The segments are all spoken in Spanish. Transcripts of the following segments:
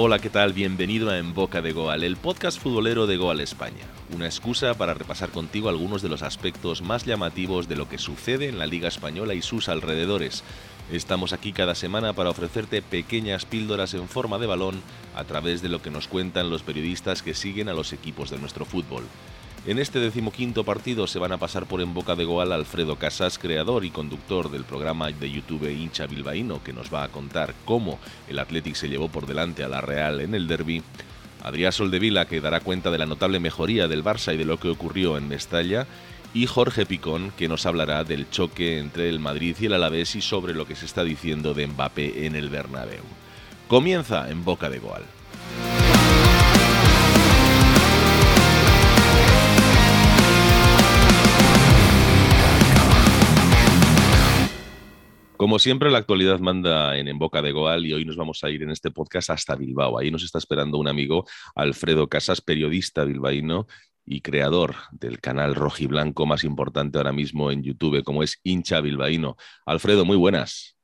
Hola, ¿qué tal? Bienvenido a En Boca de Goal, el podcast futbolero de Goal España. Una excusa para repasar contigo algunos de los aspectos más llamativos de lo que sucede en la Liga Española y sus alrededores. Estamos aquí cada semana para ofrecerte pequeñas píldoras en forma de balón a través de lo que nos cuentan los periodistas que siguen a los equipos de nuestro fútbol. En este decimoquinto partido se van a pasar por en boca de Goal Alfredo Casas, creador y conductor del programa de YouTube Hincha Bilbaíno, que nos va a contar cómo el Athletic se llevó por delante a la Real en el derby. Adrián Soldevila, que dará cuenta de la notable mejoría del Barça y de lo que ocurrió en Mestalla. Y Jorge Picón, que nos hablará del choque entre el Madrid y el Alavés y sobre lo que se está diciendo de Mbappé en el Bernabéu. Comienza en boca de Goal. Como siempre, la actualidad manda en, en boca de Goal y hoy nos vamos a ir en este podcast hasta Bilbao. Ahí nos está esperando un amigo, Alfredo Casas, periodista bilbaíno y creador del canal rojiblanco más importante ahora mismo en YouTube, como es Hincha Bilbaíno. Alfredo, muy buenas.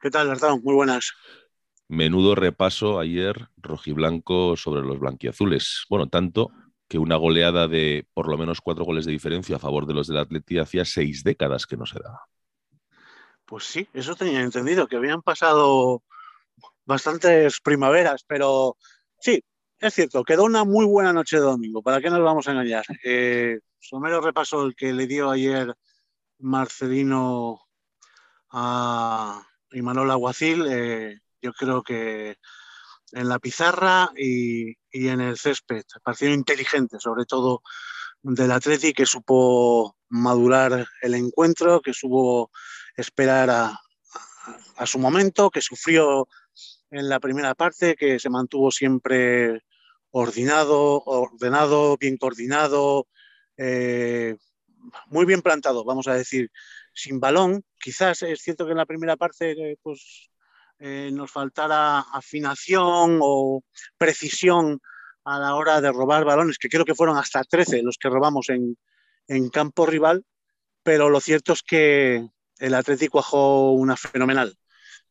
¿Qué tal, Artán? Muy buenas. Menudo repaso ayer rojiblanco sobre los blanquiazules. Bueno, tanto que una goleada de por lo menos cuatro goles de diferencia a favor de los del Atleti hacía seis décadas que no se daba. Pues sí, eso tenía entendido, que habían pasado bastantes primaveras, pero sí, es cierto, quedó una muy buena noche de domingo, ¿para qué nos vamos a engañar? Eh, somero repaso el que le dio ayer Marcelino a Imanol Aguacil, eh, yo creo que en la pizarra y, y en el césped, pareció inteligente, sobre todo del Atleti, que supo madurar el encuentro, que supo esperar a, su momento, que sufrió en la primera parte, que se mantuvo siempre ordenado, ordenado bien coordinado, eh, muy bien plantado, vamos a decir, sin balón. Quizás es cierto que en la primera parte eh, pues, eh, nos faltara afinación o precisión a la hora de robar balones, que creo que fueron hasta 13 los que robamos en, en campo rival, pero lo cierto es que el Atlético cuajó una fenomenal.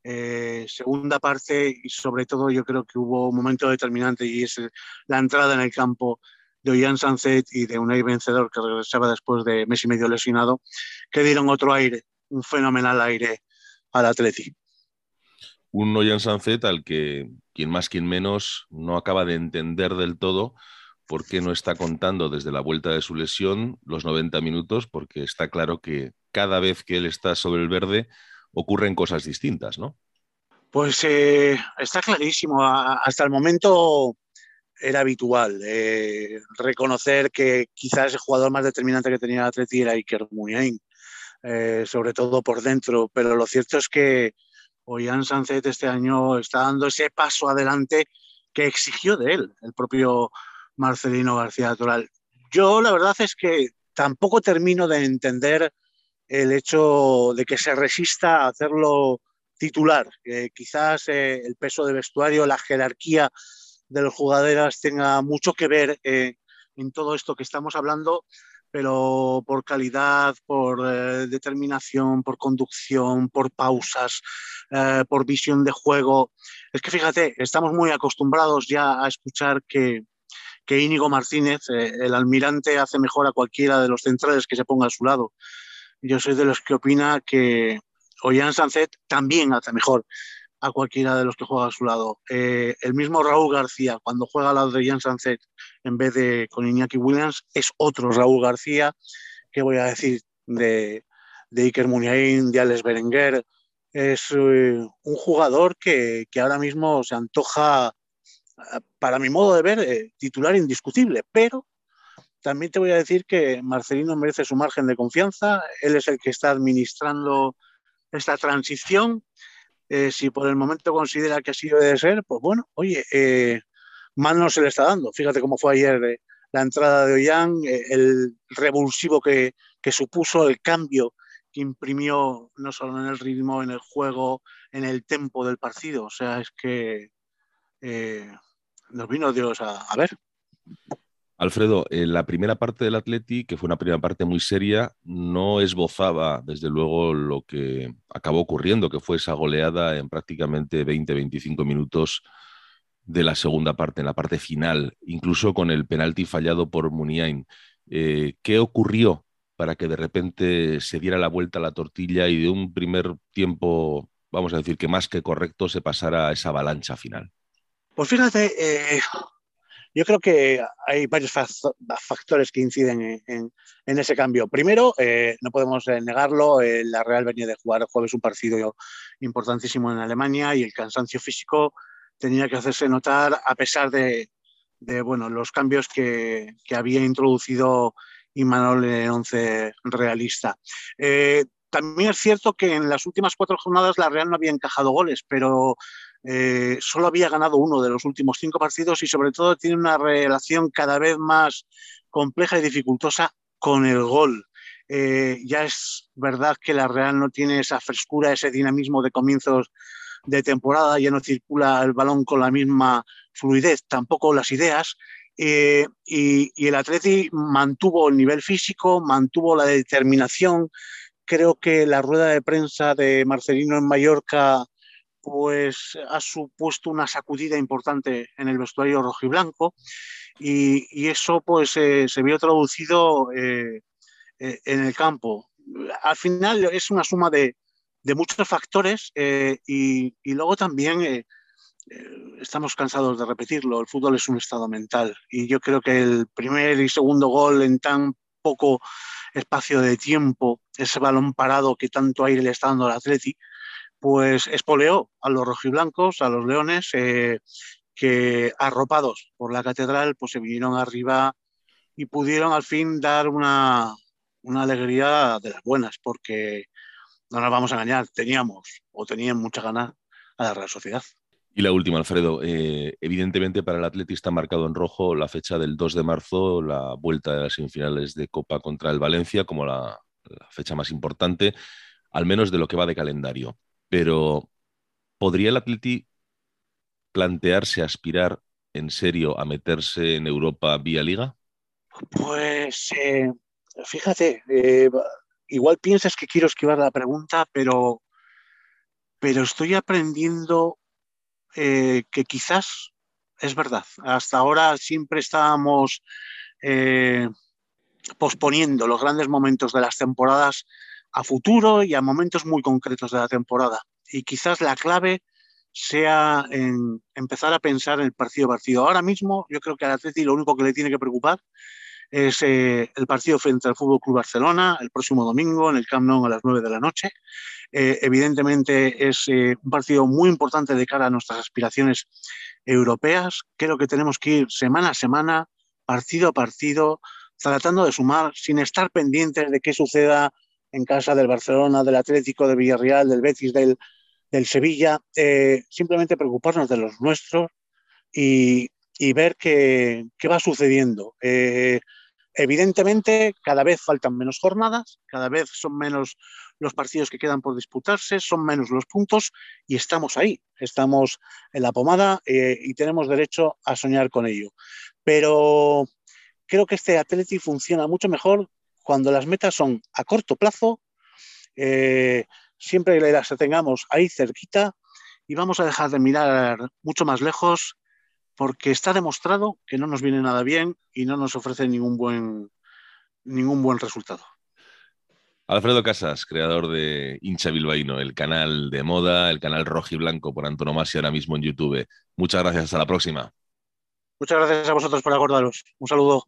Eh, segunda parte y sobre todo yo creo que hubo un momento determinante y es la entrada en el campo de Ollán Sancet y de Unai Vencedor que regresaba después de mes y medio lesionado, que dieron otro aire, un fenomenal aire al Atlético. Un Ollán Sancet al que quien más, quien menos no acaba de entender del todo por qué no está contando desde la vuelta de su lesión los 90 minutos, porque está claro que cada vez que él está sobre el verde ocurren cosas distintas, ¿no? Pues eh, está clarísimo. Hasta el momento era habitual eh, reconocer que quizás el jugador más determinante que tenía el Atleti era Iker Muniain, eh, sobre todo por dentro, pero lo cierto es que Ollán Sancet este año está dando ese paso adelante que exigió de él el propio Marcelino García Toral. Yo la verdad es que tampoco termino de entender el hecho de que se resista a hacerlo titular. Quizás eh, el peso de vestuario, la jerarquía de los jugadores tenga mucho que ver eh, en todo esto que estamos hablando, pero por calidad, por eh, determinación, por conducción, por pausas, por visión de juego. Es que fíjate, estamos muy acostumbrados ya a escuchar que, que Íñigo Martínez, eh, el almirante, hace mejor a cualquiera de los centrales que se ponga a su lado. Yo soy de los que opina que Ollán Sancet también hace mejor a cualquiera de los que juega a su lado. Eh, el mismo Raúl García, cuando juega al lado de Jan Sancet en vez de con Iñaki Williams, es otro Raúl García, que voy a decir de, de Iker Muniain, de Alex Berenguer. Es eh, un jugador que, que, ahora mismo se antoja, para mi modo de ver, eh, titular indiscutible, pero también te voy a decir que Marcelino merece su margen de confianza, él es el que está administrando esta transición eh, si por el momento considera que así debe de ser, pues bueno, oye, eh, no se le está dando. Fíjate cómo fue ayer eh, la entrada de Ollán, el revulsivo que, que, supuso, el cambio que imprimió no solo en el ritmo, en el juego, en el tempo del partido. O sea, es que nos vino Dios a, ver. Alfredo, en la primera parte del Atleti, que fue una primera parte muy seria, no esbozaba, desde luego, lo que acabó ocurriendo, que fue esa goleada en prácticamente 20-25 minutos de la segunda parte, en la parte final, incluso con el penalti fallado por Muniain. Eh, ¿Qué ocurrió para que de repente se diera la vuelta a la tortilla y de un primer tiempo, vamos a decir que más que correcto, se pasara a esa avalancha final? Pues fíjate, eh, yo creo que hay varios factores que inciden en, ese cambio. Primero, eh, no podemos eh, negarlo, la Real venía de jugar el jueves un partido importantísimo en Alemania y el cansancio físico tenía que hacerse notar a pesar de, los cambios que, que había introducido Imanol en el once realista. También es cierto que en las últimas cuatro jornadas la Real no había encajado goles, pero eh, solo había ganado uno de los últimos cinco partidos y sobre todo tiene una relación cada vez más compleja y dificultosa con el gol. Eh, ya es verdad que la Real no tiene esa frescura, ese dinamismo de comienzos de temporada, ya no circula el balón con la misma fluidez, tampoco las ideas, eh, y, el Atleti mantuvo el nivel físico, mantuvo la determinación. Creo que la rueda de prensa de Marcelino en Mallorca pues ha supuesto una sacudida importante en el vestuario rojiblanco y, y eso pues eh, se vio traducido eh, en el campo. Al final es una suma de, muchos factores y, y, luego también eh, estamos cansados de repetirlo, el fútbol es un estado mental y yo creo que el primer y segundo gol en tan poco espacio de tiempo, ese balón parado que tanto aire le está dando al Atleti, pues espoleó a los rojiblancos, a los leones, eh, que arropados por la catedral, pues se vinieron arriba y pudieron al fin dar una, alegría de las buenas, porque no nos vamos a engañar, teníamos o tenían mucha ganas a la Real Sociedad. Y la última, Alfredo. Eh, evidentemente para el Atleti está marcado en rojo la fecha del 2 de marzo, la vuelta de las semifinales de Copa contra el Valencia, como la, fecha más importante, al menos de lo que va de calendario. Pero, ¿podría el Atleti plantearse aspirar en serio a meterse en Europa vía Liga? Pues eh, fíjate, eh, igual piensas que quiero esquivar la pregunta, pero, pero estoy aprendiendo eh, que quizás es verdad. Hasta ahora siempre estábamos posponiendo los grandes momentos de las temporadas a futuro y a momentos muy concretos de la temporada. Y quizás la clave sea empezar a pensar en el partido a partido. Ahora mismo yo creo que al Atleti lo único que le tiene que preocupar es eh, el partido frente al Fútbol Club Barcelona el próximo domingo en el Camp Nou a las 9 de la noche. Eh, evidentemente es eh, un partido muy importante de cara a nuestras aspiraciones europeas. Creo que tenemos que ir semana a semana, partido a partido, tratando de sumar sin estar pendientes de qué suceda en casa del Barcelona, del Atlético, de Villarreal, del Betis, del, del Sevilla. simplemente preocuparnos de los nuestros y, y ver qué, va sucediendo. Evidentemente, cada vez faltan menos jornadas, cada vez son menos los partidos que quedan por disputarse, son menos los puntos y estamos ahí, estamos en la pomada eh, y tenemos derecho a soñar con ello. Pero creo que este Atleti funciona mucho mejor cuando las metas son a corto plazo, eh, siempre las tengamos ahí cerquita y vamos a dejar de mirar mucho más lejos porque está demostrado que no nos viene nada bien y no nos ofrece ningún buen, ningún buen resultado. Alfredo Casas, creador de Hincha Bilbaíno, el canal de moda, el canal rojo y blanco por antonomasia ahora mismo en YouTube. Muchas gracias, hasta la próxima. Muchas gracias a vosotros por acordaros. Un saludo.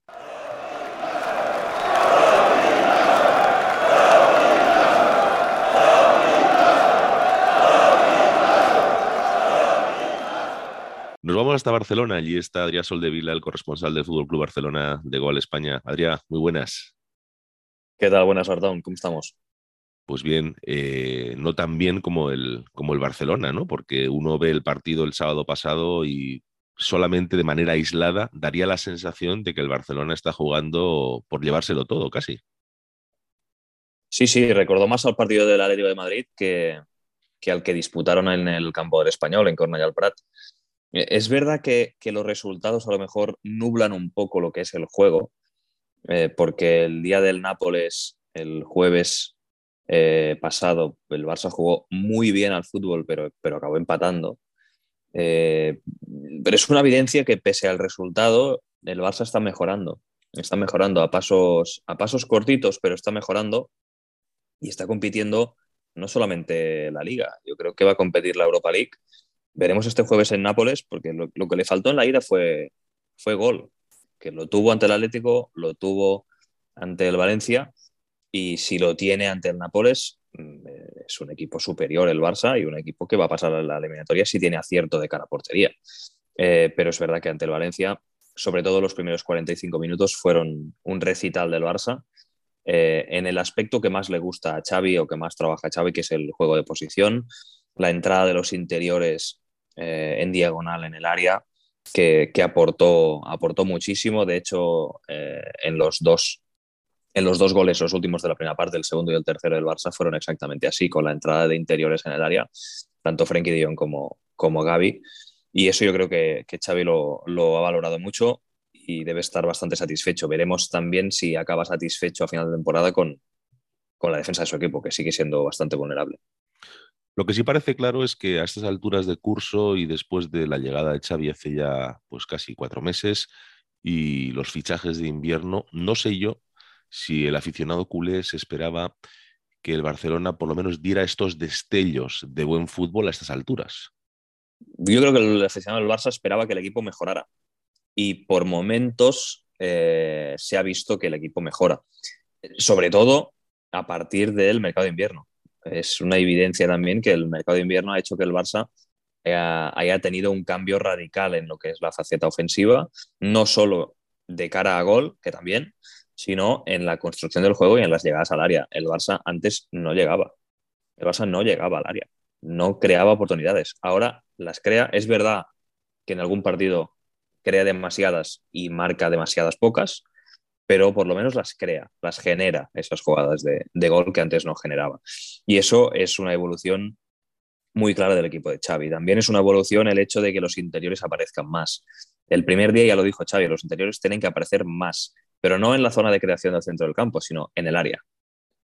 Nos vamos hasta Barcelona. Allí está Adrián Soldevila, el corresponsal del Fútbol Club Barcelona de Gol España. Adrián, muy buenas. ¿Qué tal? Buenas, Ardón. ¿Cómo estamos? Pues bien, eh, no tan bien como el, como el Barcelona, ¿no? Porque uno ve el partido el sábado pasado y solamente de manera aislada daría la sensación de que el Barcelona está jugando por llevárselo todo, casi. Sí, sí, recordó más al partido del Atlético de Madrid que, que al que disputaron en el campo del Español, en Cornellà Prat. Eh, es verdad que, los resultados a lo mejor nublan un poco lo que es el juego, eh, porque el día del Nápoles, el jueves eh, pasado, el Barça jugó muy bien al fútbol, pero, pero acabó empatando. Pero es una evidencia que pese al resultado, el Barça está mejorando. Está mejorando a pasos, a pasos cortitos, pero está mejorando y está compitiendo no solamente la Liga, yo creo que va a competir la Europa League. Veremos este jueves en Nápoles, porque lo, que le faltó en la ida fue, fue gol, que lo tuvo ante el Atlético, lo tuvo ante el Valencia, y si lo tiene ante el Nápoles, mm, es un equipo superior el Barça y un equipo que va a pasar a la eliminatoria si tiene acierto de cara a portería. Eh, pero es verdad que ante el Valencia, sobre todo los primeros 45 minutos, fueron un recital del Barça eh, en el aspecto que más le gusta a Xavi o que más trabaja a Xavi, que es el juego de posición, la entrada de los interiores eh, en diagonal en el área, que, aportó, aportó muchísimo. De hecho, en los dos en los dos goles, los últimos de la primera parte, el segundo y el tercero del Barça, fueron exactamente así, con la entrada de interiores en el área, tanto Frenkie de Jong como, como Gaby. Y eso yo creo que, que Xavi lo, ha valorado mucho y debe estar bastante satisfecho. Veremos también si acaba satisfecho a final de temporada con, con la defensa de su equipo, que sigue siendo bastante vulnerable. Lo que sí parece claro es que a estas alturas de curso y después de la llegada de Xavi hace ya pues casi cuatro meses y los fichajes de invierno, no sé yo si el aficionado culé se esperaba que el Barcelona por lo menos diera estos destellos de buen fútbol a estas alturas. Yo creo que el aficionado del Barça esperaba que el equipo mejorara y por momentos eh, se ha visto que el equipo mejora, sobre todo a partir del mercado de invierno. Es una evidencia también que el mercado de invierno ha hecho que el Barça haya, tenido un cambio radical en lo que es la faceta ofensiva, no solo de cara a gol, que también, sino en la construcción del juego y en las llegadas al área. El Barça antes no llegaba. El Barça no llegaba al área, no creaba oportunidades. Ahora las crea. Es verdad que en algún partido crea demasiadas y marca demasiadas pocas, pero por lo menos las crea, las genera esas jugadas de, gol que antes no generaba. Y eso es una evolución muy clara del equipo de Xavi. También es una evolución el hecho de que los interiores aparezcan más. El primer día ya lo dijo Xavi, los interiores tienen que aparecer más pero no en la zona de creación del centro del campo, sino en el área.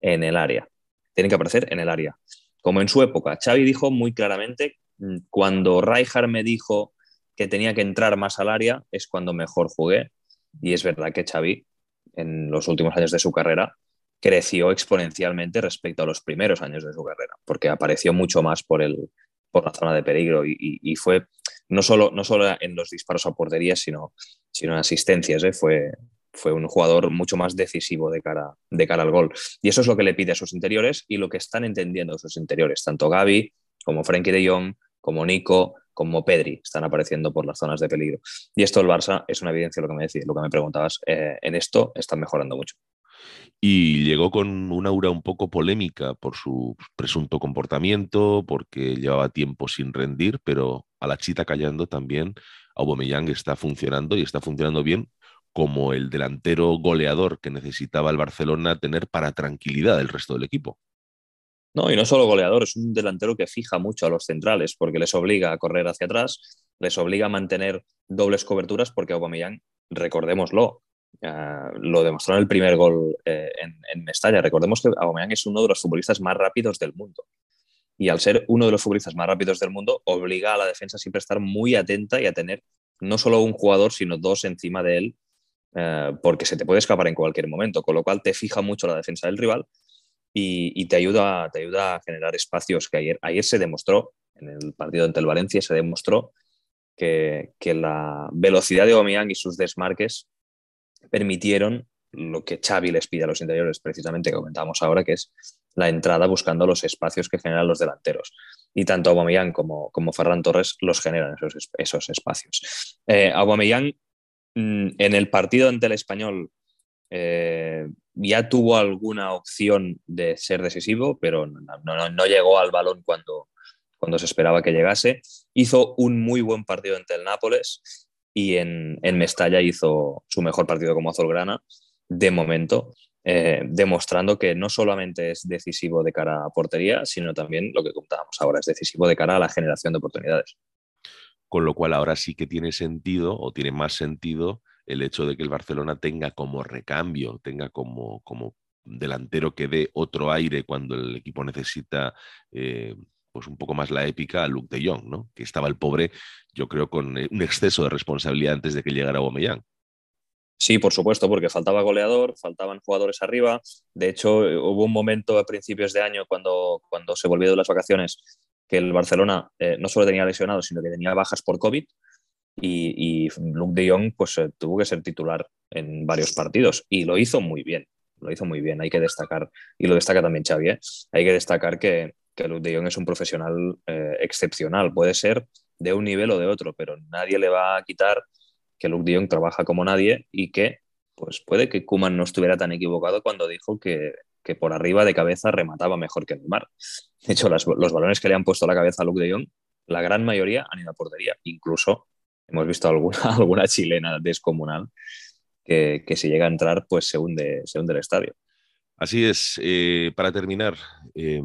En el área. Tienen que aparecer en el área. Como en su época, Xavi dijo muy claramente, mm, cuando Rijkaard me dijo que tenía que entrar más al área, es cuando mejor jugué. Y es verdad que Xavi, en los últimos años de su carrera, creció exponencialmente respecto a los primeros años de su carrera, porque apareció mucho más por, el, por la zona de peligro y, fue no solo, no solo en los disparos a portería, sino, sino en asistencias. ¿eh? Fue, fue un jugador mucho más decisivo de cara, de cara al gol. Y eso es lo que le pide a sus interiores y lo que están entendiendo sus interiores, tanto Gaby como Frenkie de Jong, como Nico, como Pedri, están apareciendo por las zonas de peligro. Y esto el Barça es una evidencia, lo que me decías, lo que me preguntabas, eh, en esto están mejorando mucho. Y llegó con una aura un poco polémica por su presunto comportamiento, porque llevaba tiempo sin rendir, pero a la chita callando también, Aubameyang está funcionando y está funcionando bien como el delantero goleador que necesitaba el Barcelona tener para tranquilidad del resto del equipo. No, y no solo goleador, es un delantero que fija mucho a los centrales porque les obliga a correr hacia atrás, les obliga a mantener dobles coberturas porque Aubameyang, recordémoslo, eh, lo demostró en el primer gol eh, en, Mestalla. Recordemos que Aubameyang es uno de los futbolistas más rápidos del mundo. Y al ser uno de los futbolistas más rápidos del mundo, obliga a la defensa siempre a estar muy atenta y a tener no solo un jugador, sino dos encima de él eh, porque se te puede escapar en cualquier momento, con lo cual te fija mucho la defensa del rival y, te, ayuda, te ayuda a generar espacios que ayer, ayer se demostró, en el partido ante el Valencia se demostró que, la velocidad de Aubameyang y sus desmarques permitieron lo que Xavi les pide a los interiores, precisamente que comentábamos ahora, que es la entrada buscando los espacios que generan los delanteros. Y tanto Aubameyang como, como Ferran Torres los generan esos, esos espacios. Eh, Aubameyang Mm, en el partido ante el español eh, ya tuvo alguna opción de ser decisivo, pero no, llegó al balón cuando, cuando se esperaba que llegase. Hizo un muy buen partido ante el Nápoles y en, Mestalla hizo su mejor partido como azulgrana, de momento, eh, demostrando que no solamente es decisivo de cara a portería, sino también lo que contábamos ahora, es decisivo de cara a la generación de oportunidades con lo cual ahora sí que tiene sentido o tiene más sentido el hecho de que el Barcelona tenga como recambio, tenga como, como delantero que dé otro aire cuando el equipo necesita eh, pues un poco más la épica a Luke de Jong, ¿no? Que estaba el pobre, yo creo, con un exceso de responsabilidad antes de que llegara Aubameyang. Sí, por supuesto, porque faltaba goleador, faltaban jugadores arriba. De hecho, hubo un momento a principios de año cuando, cuando se volvió de las vacaciones que el Barcelona eh, no solo tenía lesionados, sino que tenía bajas por COVID y, y Luke de Jong pues, eh, tuvo que ser titular en varios partidos y lo hizo muy bien. Lo hizo muy bien, hay que destacar, y lo destaca también Xavi, ¿eh? hay que destacar que, que Luke de Jong es un profesional excepcional. Puede ser de un nivel o de otro, pero nadie le va a quitar que Luke de Jong trabaja como nadie y que pues puede que Kuman no estuviera tan equivocado cuando dijo que, que por arriba de cabeza remataba mejor que Neymar. De hecho, los balones que le han puesto la cabeza a Luke de Jong, la gran mayoría han ido a portería. Incluso hemos visto alguna, alguna chilena descomunal que, que, si llega a entrar, pues se hunde, se hunde el estadio. Así es. Eh, para terminar, eh,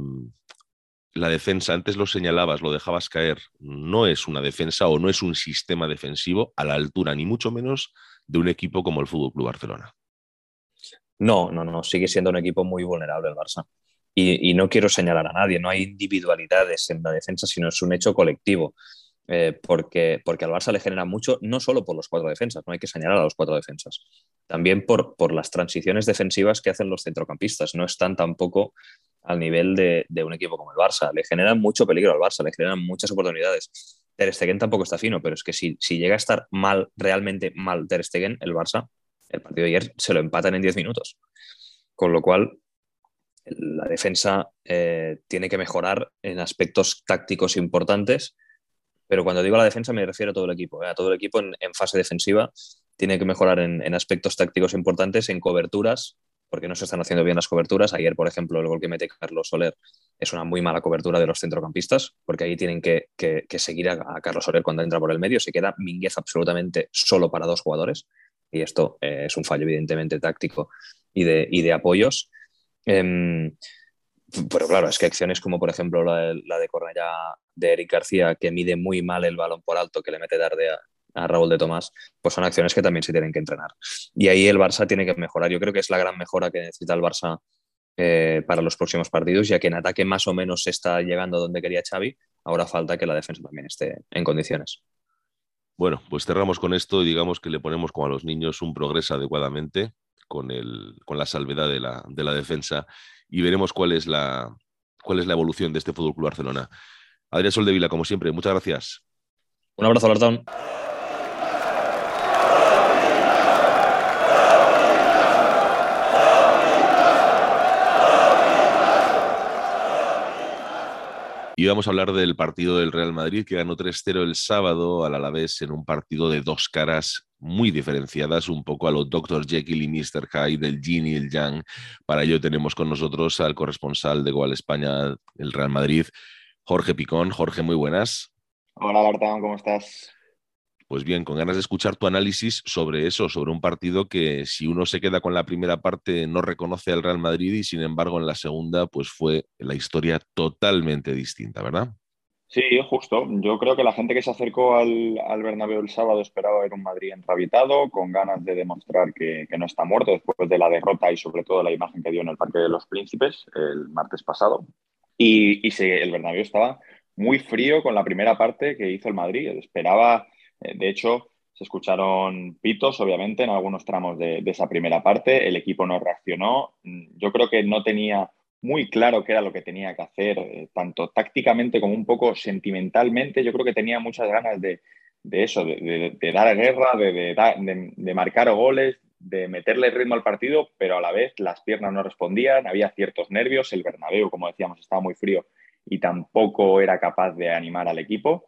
la defensa, antes lo señalabas, lo dejabas caer, no es una defensa o no es un sistema defensivo a la altura, ni mucho menos, de un equipo como el Fútbol Club Barcelona. No, no, no, sigue siendo un equipo muy vulnerable el Barça. Y, no quiero señalar a nadie, no hay individualidades en la defensa, sino es un hecho colectivo. Eh, porque, porque al Barça le genera mucho, no solo por los cuatro defensas, no hay que señalar a los cuatro defensas, también por, por las transiciones defensivas que hacen los centrocampistas. No están tampoco al nivel de, un equipo como el Barça. Le generan mucho peligro al Barça, le generan muchas oportunidades. Ter Stegen tampoco está fino, pero es que si, llega a estar mal, realmente mal Ter Stegen, el Barça, el partido de ayer se lo empatan en 10 minutos. Con lo cual, la defensa eh, tiene que mejorar en aspectos tácticos importantes, pero cuando digo la defensa me refiero a todo el equipo, eh, a todo el equipo en, fase defensiva tiene que mejorar en, en, aspectos tácticos importantes, en coberturas, porque no se están haciendo bien las coberturas. Ayer, por ejemplo, el gol que mete Carlos Soler es una muy mala cobertura de los centrocampistas, porque ahí tienen que, seguir a, Carlos Soler cuando entra por el medio. Se queda Minguez absolutamente solo para dos jugadores, y esto eh, es un fallo evidentemente táctico y de, de apoyos. Em, pero claro, es que acciones como por ejemplo la, de Cornellá de Eric García, que mide muy mal el balón por alto que le mete Darde a, a Raúl de Tomás, pues son acciones que también se tienen que entrenar. Y ahí el Barça tiene que mejorar. Yo creo que es la gran mejora que necesita el Barça eh, para los próximos partidos, ya que en ataque más o menos se está llegando donde quería Xavi. Ahora falta que la defensa también esté en condiciones. Bueno, pues cerramos con esto y digamos que le ponemos como a los niños un progreso adecuadamente con, el, con la salvedad de la, de la defensa y veremos cuál es la, cuál es la evolución de este Fútbol Club Barcelona. Adrián Soldevila, como siempre, muchas gracias. Un abrazo, Lartón. Y vamos a hablar del partido del Real Madrid que ganó 3-0 el sábado al Alavés en un partido de dos caras muy diferenciadas, un poco a los Dr. Jekyll y Mr. Hyde, del Yin y el Yang. Para ello tenemos con nosotros al corresponsal de Goal España, el Real Madrid, Jorge Picón. Jorge, muy buenas. Hola, Bartán, ¿cómo estás? Pues bien, con ganas de escuchar tu análisis sobre eso, sobre un partido que si uno se queda con la primera parte no reconoce al Real Madrid y sin embargo en la segunda pues fue la historia totalmente distinta, ¿verdad? Sí, justo. Yo creo que la gente que se acercó al, al Bernabéu el sábado esperaba ver un Madrid enrabitado, con ganas de demostrar que, no está muerto después de la derrota y sobre todo la imagen que dio en el Parque de los Príncipes el martes pasado. Y, el Bernabéu estaba muy frío con la primera parte que hizo el Madrid. Esperaba de hecho, se escucharon pitos, obviamente, en algunos tramos de, esa primera parte. El equipo no reaccionó. Mm, yo creo que no tenía muy claro qué era lo que tenía que hacer, eh, tanto tácticamente como un poco sentimentalmente. Yo creo que tenía muchas ganas de, eso, de, dar guerra, de, marcar goles, de meterle ritmo al partido, pero a la vez las piernas no respondían, había ciertos nervios, el Bernabéu, como decíamos, estaba muy frío y tampoco era capaz de animar al equipo.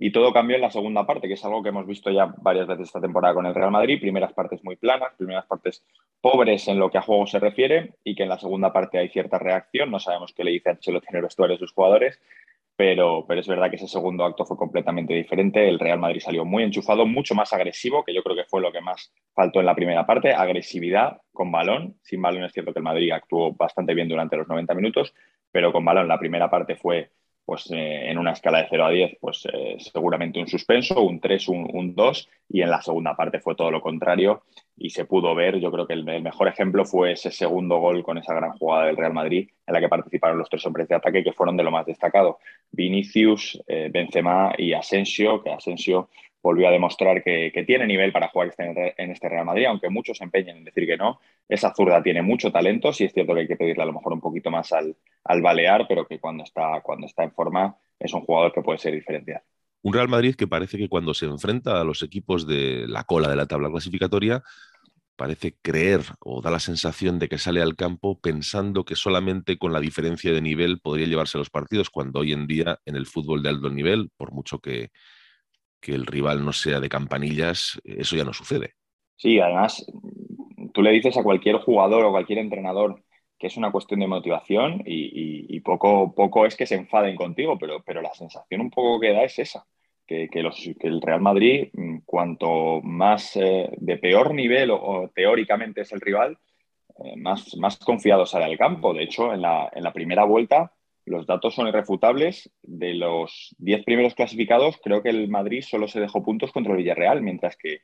Y todo cambió en la segunda parte, que es algo que hemos visto ya varias veces esta temporada con el Real Madrid. Primeras partes muy planas, primeras partes pobres en lo que a juego se refiere y que en la segunda parte hay cierta reacción. No sabemos qué le dice Ancelotti en el vestuario a sus jugadores, pero, pero es verdad que ese segundo acto fue completamente diferente. El Real Madrid salió muy enchufado, mucho más agresivo, que yo creo que fue lo que más faltó en la primera parte. Agresividad con balón. Sin balón es cierto que el Madrid actuó bastante bien durante los 90 minutos, pero con balón la primera parte fue pues eh, en una escala de 0 a 10, pues eh, seguramente un suspenso, un 3, un, 2, y en la segunda parte fue todo lo contrario y se pudo ver, yo creo que el, mejor ejemplo fue ese segundo gol con esa gran jugada del Real Madrid en la que participaron los tres hombres de ataque que fueron de lo más destacado, Vinicius, eh, Benzema y Asensio, que Asensio volvió a demostrar que, tiene nivel para jugar este, en este Real Madrid, aunque muchos se empeñen en decir que no. Esa zurda tiene mucho talento, sí es cierto que hay que pedirle a lo mejor un poquito más al, al Balear, pero que cuando está, cuando está en forma es un jugador que puede ser diferencial. Un Real Madrid que parece que cuando se enfrenta a los equipos de la cola de la tabla clasificatoria, parece creer o da la sensación de que sale al campo pensando que solamente con la diferencia de nivel podría llevarse los partidos, cuando hoy en día en el fútbol de alto nivel, por mucho que, que el rival no sea de campanillas, eso ya no sucede. Sí, además, tú le dices a cualquier jugador o cualquier entrenador que es una cuestión de motivación y, poco, poco es que se enfaden contigo, pero, pero la sensación un poco que da es esa, que, que el Real Madrid, mm, cuanto más eh, de peor nivel o, teóricamente es el rival, eh, más, más confiado sale al campo. De hecho, en la, en la primera vuelta los datos son irrefutables. De los 10 primeros clasificados, creo que el Madrid solo se dejó puntos contra el Villarreal, mientras que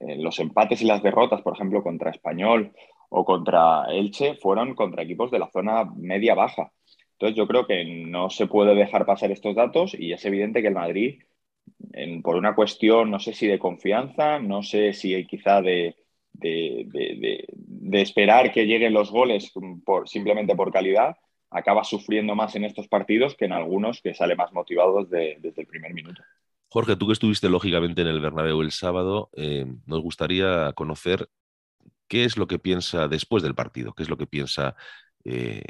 eh, los empates y las derrotas, por ejemplo, contra Español o contra Elche, fueron contra equipos de la zona media-baja. Entonces, yo creo que no se puede dejar pasar estos datos y es evidente que el Madrid, por una cuestión, no sé si de confianza, no sé si quizá de, de, esperar que lleguen los goles por, simplemente por calidad, acaba sufriendo más en estos partidos que en algunos que sale más motivado desde, el primer minuto. Jorge, tú que estuviste lógicamente en el Bernabéu el sábado, eh, nos gustaría conocer qué es lo que piensa después del partido, qué es lo que piensa eh,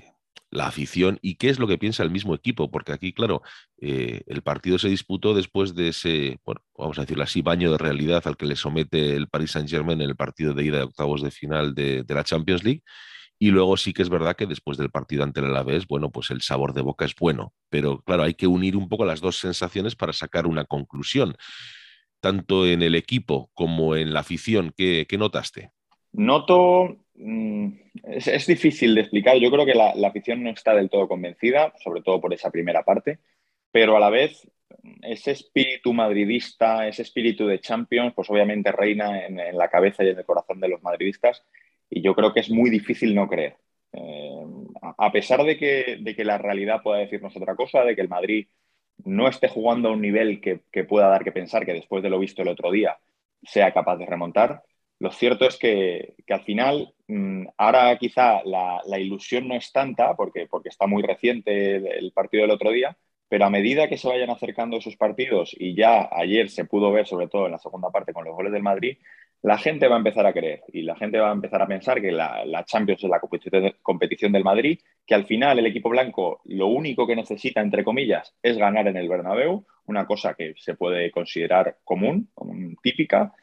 la afición y qué es lo que piensa el mismo equipo, porque aquí, claro, eh, el partido se disputó después de ese, bueno, vamos a decirlo así, baño de realidad al que le somete el Paris Saint-Germain en el partido de ida de octavos de final de la Champions League y luego sí que es verdad que después del partido ante el Alavés, bueno, pues el sabor de boca es bueno. Pero claro, hay que unir un poco las dos sensaciones para sacar una conclusión. Tanto en el equipo como en la afición, ¿qué, notaste? Noto, mm, es, difícil de explicar. Yo creo que la, afición no está del todo convencida, sobre todo por esa primera parte, pero a la vez ese espíritu madridista, ese espíritu de Champions, pues obviamente reina en la cabeza y en el corazón de los madridistas y yo creo que es muy difícil no creer. Eh, a pesar de que, de que, la realidad pueda decirnos otra cosa, de que el Madrid no esté jugando a un nivel que, pueda dar que pensar que después de lo visto el otro día sea capaz de remontar, lo cierto es que, al final, mm, ahora quizá la, ilusión no es tanta, porque, porque está muy reciente el, partido del otro día, pero a medida que se vayan acercando esos partidos, y ya ayer se pudo ver, sobre todo en la segunda parte con los goles del Madrid, la gente va a empezar a creer y la gente va a empezar a pensar que la, Champions es la competición del Madrid, que al final el equipo blanco lo único que necesita, entre comillas, es ganar en el Bernabéu, una cosa que se puede considerar común, típica.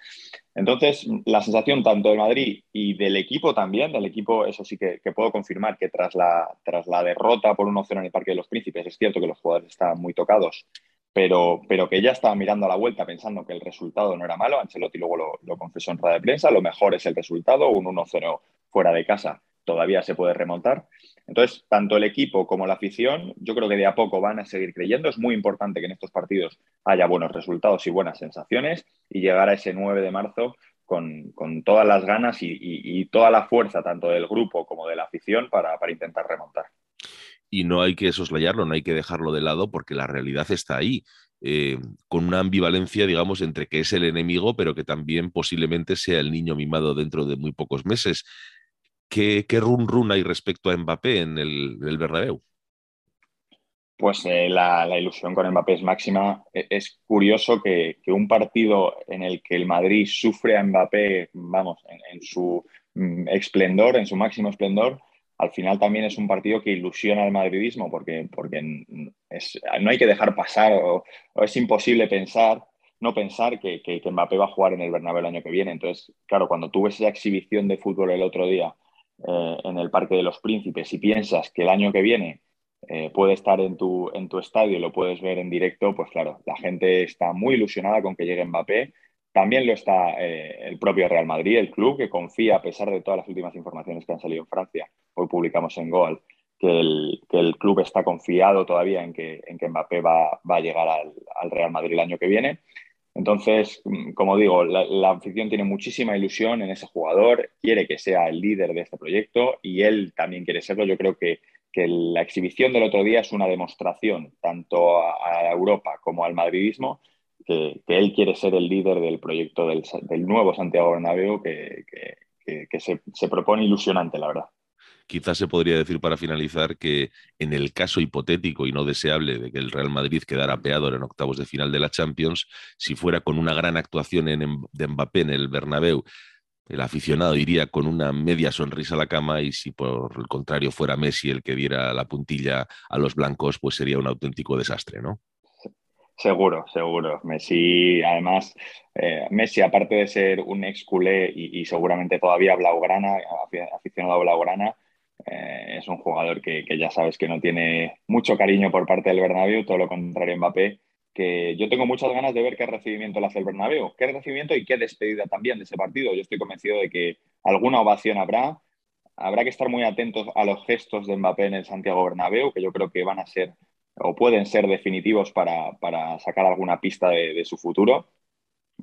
Entonces, la sensación tanto del Madrid y del equipo también, del equipo, eso sí que, puedo confirmar que tras la, tras la derrota por 1-0 en el Parque de los Príncipes, es cierto que los jugadores estaban muy tocados pero, pero que ella estaba mirando a la vuelta pensando que el resultado no era malo. Ancelotti luego lo, confesó en rueda de prensa. Lo mejor es el resultado, un 1-0 fuera de casa todavía se puede remontar. Entonces, tanto el equipo como la afición, yo creo que de a poco van a seguir creyendo. Es muy importante que en estos partidos haya buenos resultados y buenas sensaciones y llegar a ese 9 de marzo con, con todas las ganas y, y, toda la fuerza, tanto del grupo como de la afición, para, para intentar remontar y no hay que soslayarlo, no hay que dejarlo de lado porque la realidad está ahí, eh, con una ambivalencia, digamos, entre que es el enemigo, pero que también posiblemente sea el niño mimado dentro de muy pocos meses. ¿Qué, qué run run hay respecto a Mbappé en el, el Bernabéu? Pues eh, la, ilusión con Mbappé es máxima. E, es curioso que, un partido en el que el Madrid sufre a Mbappé, vamos, en su mm, esplendor, en su máximo esplendor, al final también es un partido que ilusiona al madridismo porque, porque no hay que dejar pasar o, es imposible pensar, no pensar que, que, Mbappé va a jugar en el Bernabéu el año que viene. Entonces, claro, cuando tú ves esa exhibición de fútbol el otro día eh, en el Parque de los Príncipes y piensas que el año que viene eh, puede estar en tu, en tu estadio y lo puedes ver en directo, pues claro, la gente está muy ilusionada con que llegue Mbappé también lo está eh, el propio Real Madrid, el club, que confía, a pesar de todas las últimas informaciones que han salido en Francia, hoy publicamos en Goal, que el, club está confiado todavía en que, en Mbappé va, a llegar al, al, Real Madrid el año que viene. Entonces, mm, como digo, la, la, afición tiene muchísima ilusión en ese jugador, quiere que sea el líder de este proyecto y él también quiere serlo. Yo creo que, la exhibición del otro día es una demostración tanto a, Europa como al madridismo que, él quiere ser el líder del proyecto del, nuevo Santiago Bernabéu que, se propone ilusionante, la verdad. Quizás se podría decir para finalizar que en el caso hipotético y no deseable de que el Real Madrid quedara peador en octavos de final de la Champions, si fuera con una gran actuación en, de Mbappé en el Bernabéu, el aficionado iría con una media sonrisa a la cama y si por el contrario fuera Messi el que diera la puntilla a los blancos, pues sería un auténtico desastre, ¿no? Seguro, seguro. Messi, además, eh, Messi, aparte de ser un ex culé y, y seguramente todavía blaugrana, aficionado a blaugrana, eh, es un jugador que, que, ya sabes que no tiene mucho cariño por parte del Bernabéu, todo lo contrario Mbappé, que yo tengo muchas ganas de ver qué recibimiento le hace el Bernabéu, qué recibimiento y qué despedida también de ese partido. Yo estoy convencido de que alguna ovación habrá. Habrá que estar muy atentos a los gestos de Mbappé en el Santiago Bernabéu, que yo creo que van a ser o pueden ser definitivos para, para sacar alguna pista de, su futuro.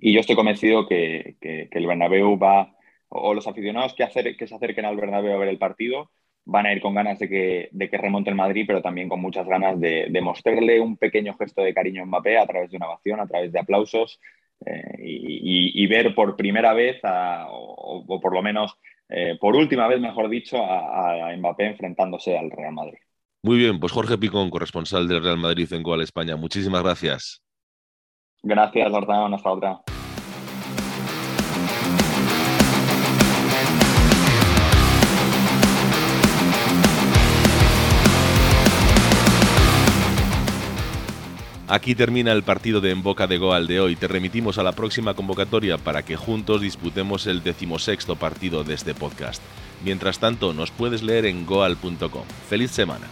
Y yo estoy convencido que, que, que el Bernabéu va, o los aficionados que, hacer, que se acerquen al Bernabéu a ver el partido, van a ir con ganas de que, de que remonte el Madrid, pero también con muchas ganas de, de, mostrarle un pequeño gesto de cariño a Mbappé a través de una ovación, a través de aplausos eh, y, y, y, ver por primera vez, a, o, o, por lo menos eh, por última vez, mejor dicho, a, a, Mbappé enfrentándose al Real Madrid. Muy bien, pues Jorge Picón, corresponsal del Real Madrid en Goal España. Muchísimas gracias. Gracias, Hortán. Hasta otra. Aquí termina el partido de En Boca de Goal de hoy. Te remitimos a la próxima convocatoria para que juntos disputemos el decimosexto partido de este podcast. Mientras tanto, nos puedes leer en goal.com. ¡Feliz semana!